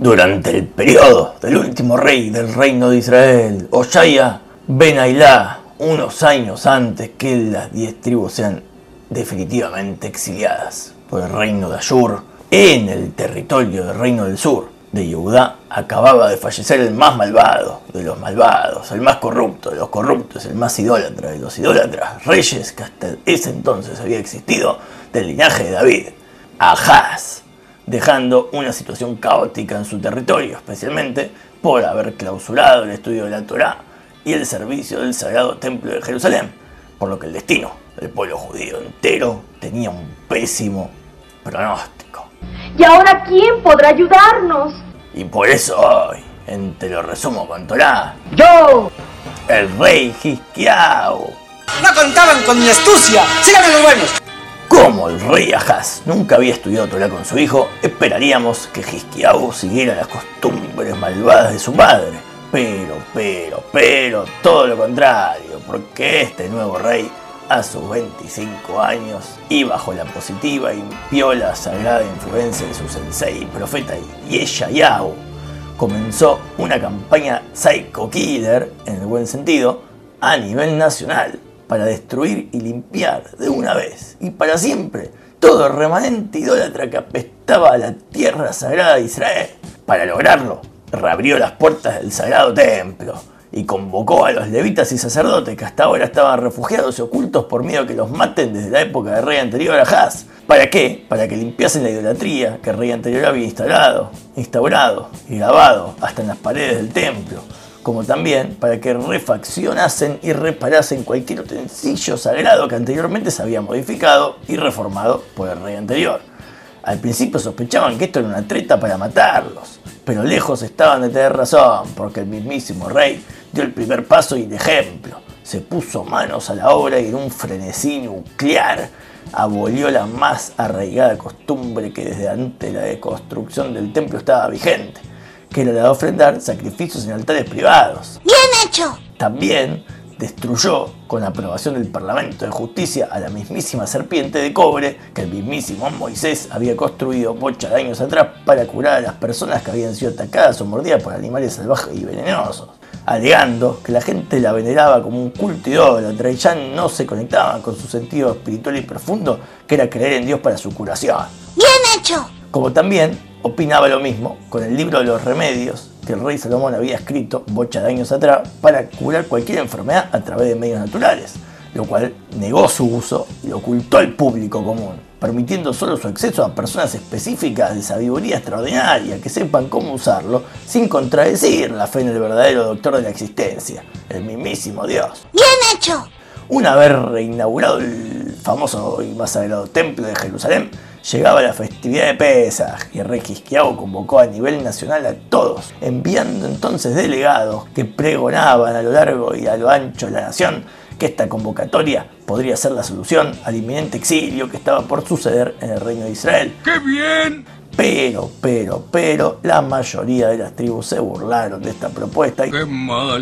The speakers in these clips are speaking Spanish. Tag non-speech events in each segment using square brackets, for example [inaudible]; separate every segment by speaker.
Speaker 1: Durante el periodo del último rey del reino de Israel, Oshaya Ben Ailá, unos años antes que las diez tribus sean definitivamente exiliadas por el reino de Ashur, en el territorio del reino del sur de Yehudá, acababa de fallecer el más malvado de los malvados, el más corrupto de los corruptos, el más idólatra de los idólatras, reyes que hasta ese entonces había existido del linaje de David, Ahaz dejando una situación caótica en su territorio, especialmente por haber clausurado el estudio de la Torá y el servicio del Sagrado Templo de Jerusalén, por lo que el destino del pueblo judío entero tenía un pésimo pronóstico.
Speaker 2: ¿Y ahora quién podrá ayudarnos?
Speaker 1: Y por eso hoy, en Te lo resumo con Torá,
Speaker 2: ¡Yo!
Speaker 1: el rey Hisquiao,
Speaker 3: No contaban con mi astucia. Síganme los buenos.
Speaker 1: Como el rey Ahaz. Nunca había estudiado Torah con su hijo, esperaríamos que Hisquiao siguiera las costumbres malvadas de su padre. Pero, pero, pero, todo lo contrario, porque este nuevo rey, a sus 25 años, y bajo la positiva y piola sagrada influencia de su sensei profeta Yeshayahu, comenzó una campaña psycho killer, en el buen sentido, a nivel nacional para destruir y limpiar de una vez y para siempre todo remanente idólatra que apestaba a la tierra sagrada de Israel. Para lograrlo, reabrió las puertas del sagrado templo y convocó a los levitas y sacerdotes que hasta ahora estaban refugiados y ocultos por miedo a que los maten desde la época del rey anterior a Haz. ¿Para qué? Para que limpiasen la idolatría que el rey anterior había instalado, instaurado y grabado hasta en las paredes del templo como también para que refaccionasen y reparasen cualquier utensilio sagrado que anteriormente se había modificado y reformado por el rey anterior. Al principio sospechaban que esto era una treta para matarlos, pero lejos estaban de tener razón, porque el mismísimo rey dio el primer paso y el ejemplo. Se puso manos a la obra y en un frenesí nuclear abolió la más arraigada costumbre que desde antes de la deconstrucción del templo estaba vigente que la de ofrendar sacrificios en altares privados.
Speaker 4: ¡Bien hecho!
Speaker 1: También destruyó, con aprobación del Parlamento de Justicia, a la mismísima serpiente de cobre que el mismísimo Moisés había construido bocha de años atrás para curar a las personas que habían sido atacadas o mordidas por animales salvajes y venenosos, alegando que la gente la veneraba como un culto idólatra y ya no se conectaban con su sentido espiritual y profundo, que era creer en Dios para su curación.
Speaker 4: ¡Bien hecho!
Speaker 1: Como también opinaba lo mismo con el libro de los remedios que el rey Salomón había escrito bocha de años atrás para curar cualquier enfermedad a través de medios naturales, lo cual negó su uso y ocultó al público común, permitiendo solo su acceso a personas específicas de sabiduría extraordinaria que sepan cómo usarlo sin contradecir la fe en el verdadero doctor de la existencia, el mismísimo Dios.
Speaker 4: ¡Bien hecho!
Speaker 1: Una vez reinaugurado el famoso y más sagrado templo de Jerusalén, llegaba la festividad de Pesaj y el rey Quisquiao convocó a nivel nacional a todos, enviando entonces delegados que pregonaban a lo largo y a lo ancho de la nación que esta convocatoria podría ser la solución al inminente exilio que estaba por suceder en el reino de Israel.
Speaker 5: ¡Qué bien!
Speaker 1: Pero, pero, pero, la mayoría de las tribus se burlaron de esta propuesta y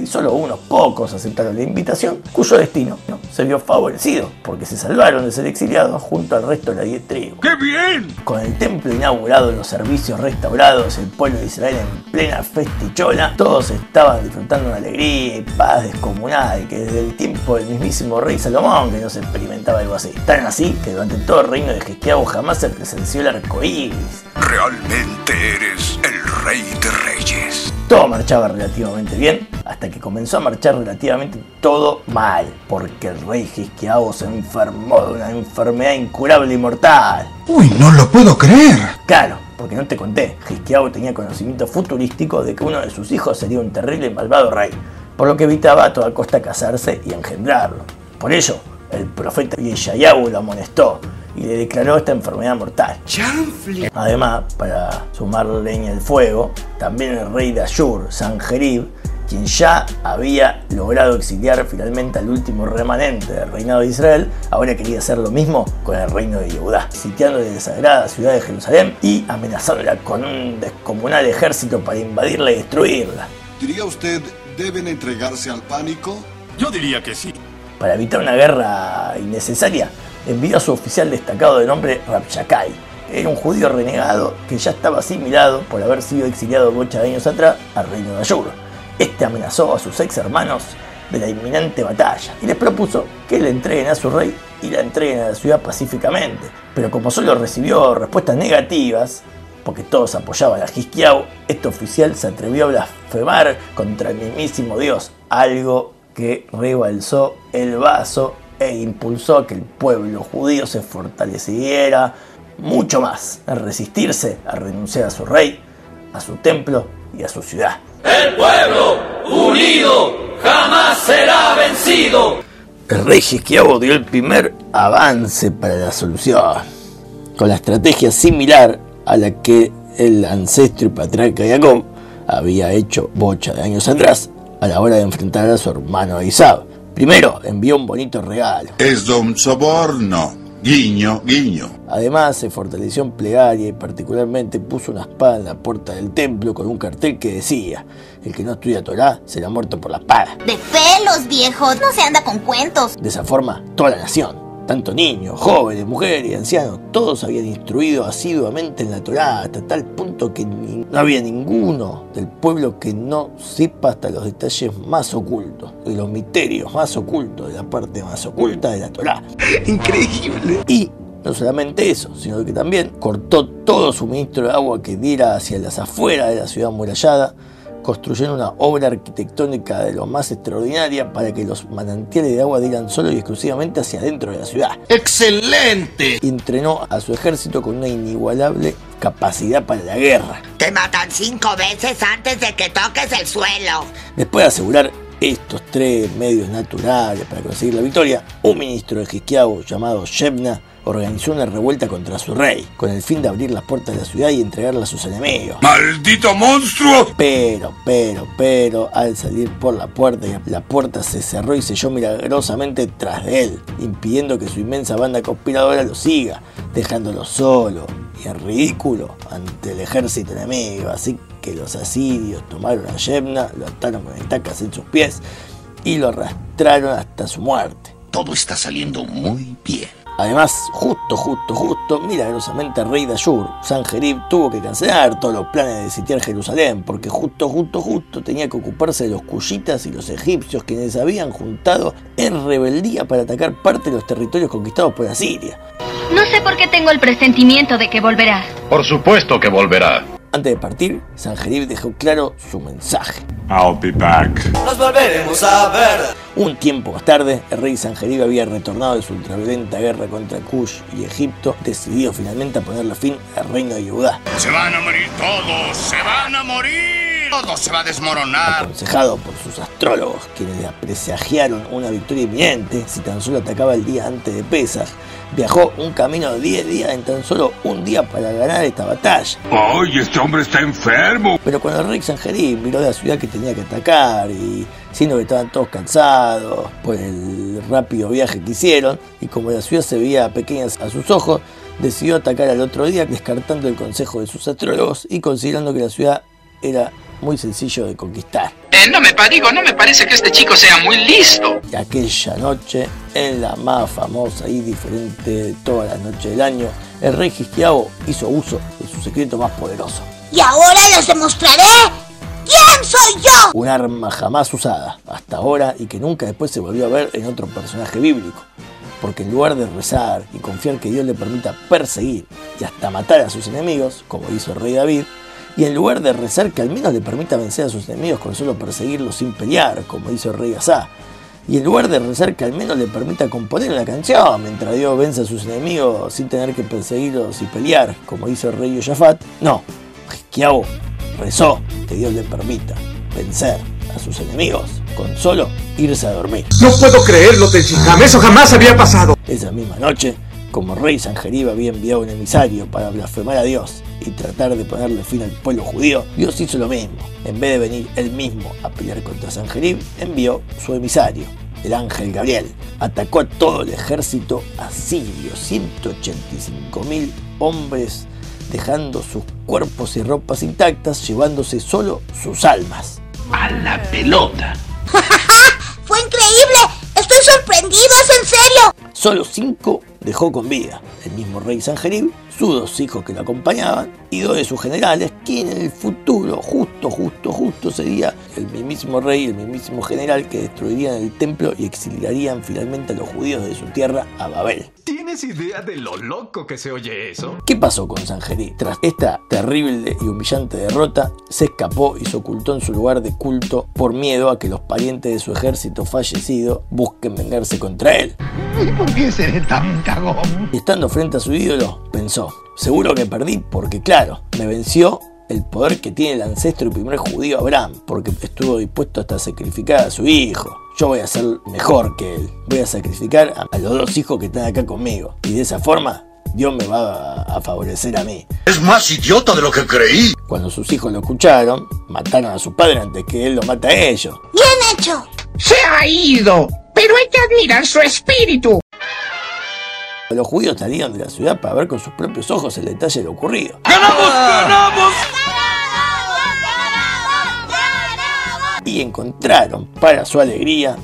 Speaker 1: y solo unos pocos aceptaron la invitación, cuyo destino ¿no? se vio favorecido, porque se salvaron de ser exiliados junto al resto de las 10 tribus.
Speaker 5: ¡Qué bien!
Speaker 1: Con el templo inaugurado, los servicios restaurados, el pueblo de Israel en plena festichola, todos estaban disfrutando una alegría y paz descomunal que desde el tiempo del mismísimo rey Salomón que no se experimentaba algo así. Tan así que durante todo el reino de Gesquiabo jamás se presenció el arco iris.
Speaker 5: Realmente eres el rey de reyes.
Speaker 1: Todo marchaba relativamente bien, hasta que comenzó a marchar relativamente todo mal, porque el rey Hisquiao se enfermó de una enfermedad incurable y mortal.
Speaker 6: Uy, no lo puedo creer.
Speaker 1: Claro, porque no te conté, Hisquiao tenía conocimiento futurístico de que uno de sus hijos sería un terrible y malvado rey, por lo que evitaba a toda costa casarse y engendrarlo. Por ello, el profeta Yeshayahu lo amonestó y le declaró esta enfermedad mortal.
Speaker 3: ¡Chanfle!
Speaker 1: Además, para sumar leña al fuego, también el rey de Ashur, Sanjerib, quien ya había logrado exiliar finalmente al último remanente del reinado de Israel, ahora quería hacer lo mismo con el reino de Yehudá, sitiando la sagrada ciudad de Jerusalén y amenazándola con un descomunal ejército para invadirla y destruirla.
Speaker 7: ¿Diría usted deben entregarse al pánico?
Speaker 5: Yo diría que sí.
Speaker 1: Para evitar una guerra innecesaria, envió a su oficial destacado de nombre Rabshakai, era un judío renegado que ya estaba asimilado por haber sido exiliado muchos años atrás al reino de Ayur. Este amenazó a sus ex hermanos de la inminente batalla y les propuso que le entreguen a su rey y la entreguen a la ciudad pacíficamente. Pero como solo recibió respuestas negativas, porque todos apoyaban a Hisquiau, este oficial se atrevió a blasfemar contra el mismísimo Dios, algo que rebalsó el vaso e impulsó a que el pueblo judío se fortaleciera mucho más en resistirse a renunciar a su rey, a su templo y a su ciudad.
Speaker 8: El pueblo unido jamás será vencido.
Speaker 1: El rey Hisquiabo dio el primer avance para la solución, con la estrategia similar a la que el ancestro y patriarca Jacob había hecho bocha de años atrás a la hora de enfrentar a su hermano Isab. Primero envió un bonito regalo.
Speaker 7: Es un soborno. Guiño, guiño.
Speaker 1: Además se fortaleció en plegaria y particularmente puso una espada en la puerta del templo con un cartel que decía, el que no estudia Torah será muerto por la espada.
Speaker 4: De pelos, viejo. No se anda con cuentos.
Speaker 1: De esa forma, toda la nación, tanto niños, jóvenes, mujeres y ancianos, todos habían instruido asiduamente en la Torá hasta tal punto que ni- no había ninguno del pueblo que no sepa hasta los detalles más ocultos, de los misterios más ocultos, de la parte más oculta de la Torá.
Speaker 3: Increíble.
Speaker 1: Y no solamente eso, sino que también cortó todo suministro de agua que diera hacia las afueras de la ciudad amurallada, construyendo una obra arquitectónica de lo más extraordinaria para que los manantiales de agua dieran solo y exclusivamente hacia adentro de la ciudad.
Speaker 3: ¡Excelente!
Speaker 1: Entrenó a su ejército con una inigualable capacidad para la guerra.
Speaker 9: Te matan cinco veces antes de que toques el suelo.
Speaker 1: Después de asegurar estos tres medios naturales para conseguir la victoria, un ministro de Hisquiabo llamado Shebna organizó una revuelta contra su rey, con el fin de abrir las puertas de la ciudad y entregarla a sus enemigos.
Speaker 5: ¡Maldito monstruo!
Speaker 1: Pero, pero, pero, al salir por la puerta, la puerta se cerró y selló milagrosamente tras de él, impidiendo que su inmensa banda conspiradora lo siga, dejándolo solo y en ridículo ante el ejército enemigo. Así que los asirios tomaron a Yebna, lo ataron con estacas en sus pies y lo arrastraron hasta su muerte.
Speaker 5: Todo está saliendo muy bien.
Speaker 1: Además, justo, justo, justo, milagrosamente el rey de Ayur, Sanjerib, tuvo que cancelar todos los planes de sitiar Jerusalén, porque justo, justo, justo tenía que ocuparse de los cuyitas y los egipcios quienes habían juntado en rebeldía para atacar parte de los territorios conquistados por Asiria.
Speaker 2: No sé por qué tengo el presentimiento de que volverás.
Speaker 10: Por supuesto que volverá.
Speaker 1: Antes de partir, Sanjerib dejó claro su mensaje.
Speaker 5: I'll be back.
Speaker 8: Nos volveremos a ver.
Speaker 1: Un tiempo más tarde, el rey Sanjerib había retornado de su ultraviolenta guerra contra Kush y Egipto, decidido finalmente a ponerle fin al reino de Judá.
Speaker 5: Se van a morir todos, se van a morir. Todo se va a desmoronar.
Speaker 1: aconsejado por sus astrólogos, quienes le presagiaron una victoria inminente si tan solo atacaba el día antes de Pesach, viajó un camino de 10 días en tan solo un día para ganar esta batalla.
Speaker 5: ¡Ay, este hombre está enfermo!
Speaker 1: Pero cuando el rey Sanjerín miró la ciudad que tenía que atacar y siendo que estaban todos cansados por el rápido viaje que hicieron y como la ciudad se veía pequeña a sus ojos, decidió atacar al otro día descartando el consejo de sus astrólogos y considerando que la ciudad era muy sencillo de conquistar.
Speaker 11: Eh, no me digo, no me parece que este chico sea muy listo.
Speaker 1: Y aquella noche, en la más famosa y diferente de todas las noches del año, el rey Hisquiabo hizo uso de su secreto más poderoso.
Speaker 4: Y ahora les demostraré quién soy yo.
Speaker 1: Un arma jamás usada hasta ahora y que nunca después se volvió a ver en otro personaje bíblico. Porque en lugar de rezar y confiar que Dios le permita perseguir y hasta matar a sus enemigos, como hizo el rey David, y en lugar de rezar que al menos le permita vencer a sus enemigos con solo perseguirlos sin pelear, como hizo el rey Asá, y en lugar de rezar que al menos le permita componer una canción mientras Dios vence a sus enemigos sin tener que perseguirlos y pelear, como hizo el rey Yosafat, no, Hisquiabo rezó que Dios le permita vencer a sus enemigos con solo irse a dormir.
Speaker 3: No puedo creerlo, Tenshinhan. Eso jamás había pasado.
Speaker 1: Esa misma noche, como rey Sanjerib había enviado un emisario para blasfemar a Dios y tratar de ponerle fin al pueblo judío, Dios hizo lo mismo. En vez de venir él mismo a pelear contra Sanjerib, envió su emisario, el ángel Gabriel. Atacó a todo el ejército asirio, 185 mil hombres, dejando sus cuerpos y ropas intactas, llevándose solo sus almas.
Speaker 10: A la pelota. [laughs]
Speaker 4: ¡Fue increíble! ¡Estoy sorprendido! ¡Es en serio!
Speaker 1: Solo cinco dejó con vida el mismo rey Sanjerib, sus dos hijos que lo acompañaban y dos de sus generales, quien en el futuro, justo, justo, justo, sería el mismísimo rey, el mismísimo general que destruirían el templo y exiliarían finalmente a los judíos de su tierra a Babel.
Speaker 3: ¿Tienes idea de lo loco que se oye eso?
Speaker 1: ¿Qué pasó con Sanjerib? Tras esta terrible y humillante derrota, se escapó y se ocultó en su lugar de culto por miedo a que los parientes de su ejército fallecido busquen vengarse contra él.
Speaker 6: ¿Y por qué seré tan cagón?
Speaker 1: Y estando frente a su ídolo, pensó, seguro que perdí porque claro, me venció el poder que tiene el ancestro y primer judío Abraham, porque estuvo dispuesto hasta a sacrificar a su hijo. Yo voy a ser mejor que él. Voy a sacrificar a los dos hijos que están acá conmigo. Y de esa forma, Dios me va a favorecer a mí.
Speaker 7: Es más idiota de lo que creí.
Speaker 1: Cuando sus hijos lo escucharon, mataron a su padre antes que él lo mate a ellos.
Speaker 4: ¡Bien hecho!
Speaker 12: Se ha ido, pero hay que admirar su espíritu.
Speaker 1: Los judíos salieron de la ciudad para ver con sus propios ojos el detalle de lo ocurrido.
Speaker 8: ¡Ganamos! ¡Ganamos!
Speaker 1: Y encontraron, para su alegría,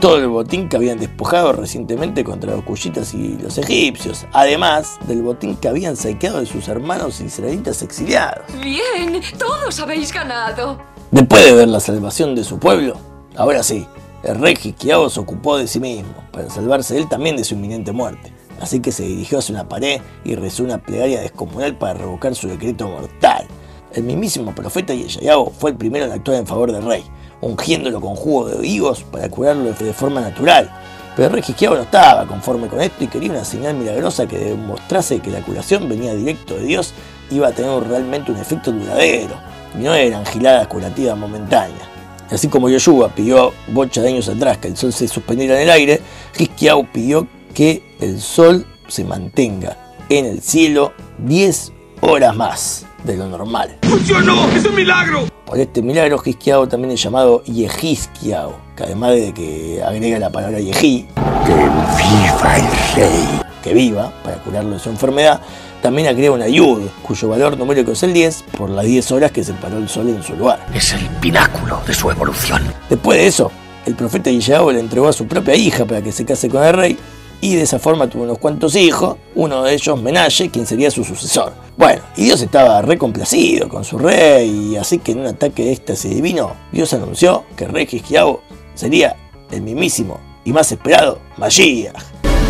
Speaker 1: todo el botín que habían despojado recientemente contra los cuyitas y los egipcios, además del botín que habían saqueado de sus hermanos israelitas exiliados.
Speaker 13: Bien, todos habéis ganado.
Speaker 1: Después de ver la salvación de su pueblo, ahora sí, el rey Hiskiao se ocupó de sí mismo, para salvarse él también de su inminente muerte. Así que se dirigió hacia una pared y rezó una plegaria descomunal para revocar su decreto mortal. El mismísimo profeta Yeshayahu fue el primero en actuar en favor del rey, ungiéndolo con jugo de higos para curarlo de forma natural. Pero el rey Hiskiao no estaba conforme con esto y quería una señal milagrosa que demostrase que la curación venía directo de Dios iba a tener realmente un efecto duradero y no eran giladas curativas momentáneas. Así como Yoshua pidió bocha de años atrás que el sol se suspendiera en el aire, Hiskiao pidió que el sol se mantenga en el cielo 10 horas más de lo normal.
Speaker 3: ¡Funcionó! ¡Es un milagro!
Speaker 1: Por este milagro, Hiskiao también es llamado Yehiskiao, que además de que agrega la palabra Yehi,
Speaker 7: que viva el rey,
Speaker 1: que viva, para curarlo de su enfermedad, también agrega una yud, cuyo valor numérico es el 10, por las 10 horas que separó el sol en su lugar.
Speaker 3: Es el pináculo de su evolución.
Speaker 1: Después de eso, el profeta Yeshayahu le entregó a su propia hija para que se case con el rey, y de esa forma tuvo unos cuantos hijos, uno de ellos Menaje, quien sería su sucesor. Bueno, y Dios estaba recomplacido con su rey, y así que en un ataque de éxtasis divino, Dios anunció que el rey Hiskiao sería el mismísimo y más esperado Mashiach.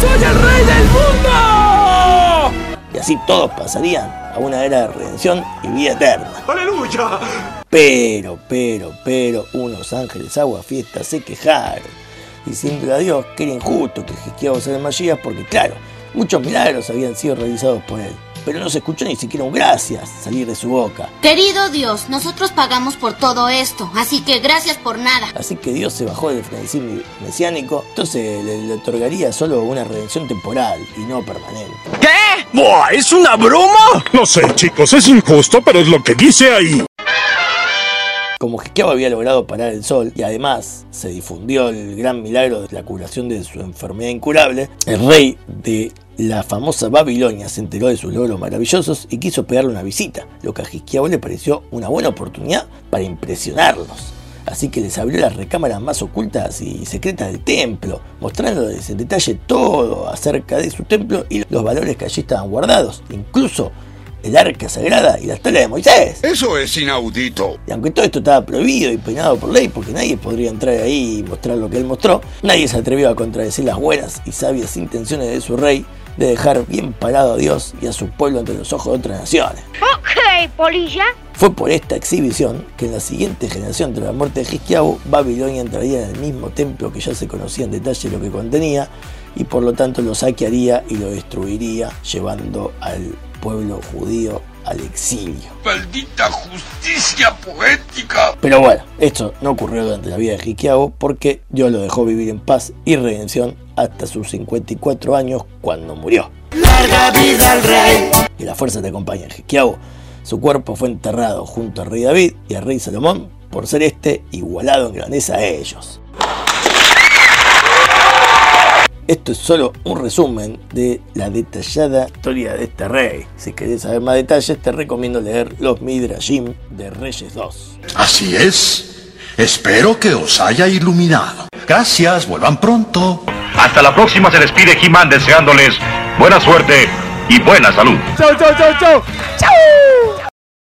Speaker 8: ¡Soy el rey del mundo!
Speaker 1: Y así todos pasarían a una era de redención y vida eterna.
Speaker 3: ¡Aleluya!
Speaker 1: Pero, pero, pero, unos ángeles agua fiesta se quejaron, diciéndole a Dios que era injusto que Hiskiao sea el Mashiach porque, claro, muchos milagros habían sido realizados por él, pero no se escuchó ni siquiera un gracias salir de su boca.
Speaker 4: Querido Dios, nosotros pagamos por todo esto, así que gracias por nada.
Speaker 1: Así que Dios se bajó del frenesí mesiánico, entonces le, le otorgaría solo una redención temporal y no permanente.
Speaker 8: ¿Qué? ¡Buah! ¿Es una broma?
Speaker 14: No sé, chicos, es injusto, pero es lo que dice ahí.
Speaker 1: Como Hiskiao había logrado parar el sol y además se difundió el gran milagro de la curación de su enfermedad incurable, el rey de la famosa Babilonia se enteró de sus logros maravillosos y quiso pegarle una visita, lo que a Hiskiao le pareció una buena oportunidad para impresionarlos. Así que les abrió las recámaras más ocultas y secretas del templo, mostrándoles en detalle todo acerca de su templo y los valores que allí estaban guardados, incluso el arca sagrada y la tabla de Moisés.
Speaker 7: Eso es inaudito.
Speaker 1: Y aunque todo esto estaba prohibido y penado por ley, porque nadie podría entrar ahí y mostrar lo que él mostró, nadie se atrevió a contradecir las buenas y sabias intenciones de su rey de dejar bien parado a Dios y a su pueblo ante los ojos de otras naciones.
Speaker 4: Ok, polilla.
Speaker 1: Fue por esta exhibición que en la siguiente generación tras la muerte de Hiskiau, Babilonia entraría en el mismo templo que ya se conocía en detalle lo que contenía y por lo tanto lo saquearía y lo destruiría, llevando al pueblo judío al exilio.
Speaker 7: ¡Maldita justicia poética!
Speaker 1: Pero bueno, esto no ocurrió durante la vida de Hiskiau porque Dios lo dejó vivir en paz y redención hasta sus 54 años cuando murió.
Speaker 8: ¡Larga vida al rey!
Speaker 1: Que la fuerza te acompañe, Hiskiau. Su cuerpo fue enterrado junto al rey David y al rey Salomón por ser este igualado en grandeza a ellos. Esto es solo un resumen de la detallada historia de este rey. Si querés saber más detalles, te recomiendo leer Los Midrashim de Reyes 2.
Speaker 7: Así es. Espero que os haya iluminado. Gracias, vuelvan pronto.
Speaker 10: Hasta la próxima se despide He-Man deseándoles Buena suerte y buena salud.
Speaker 8: Chau, chau, chau, chau. Chau.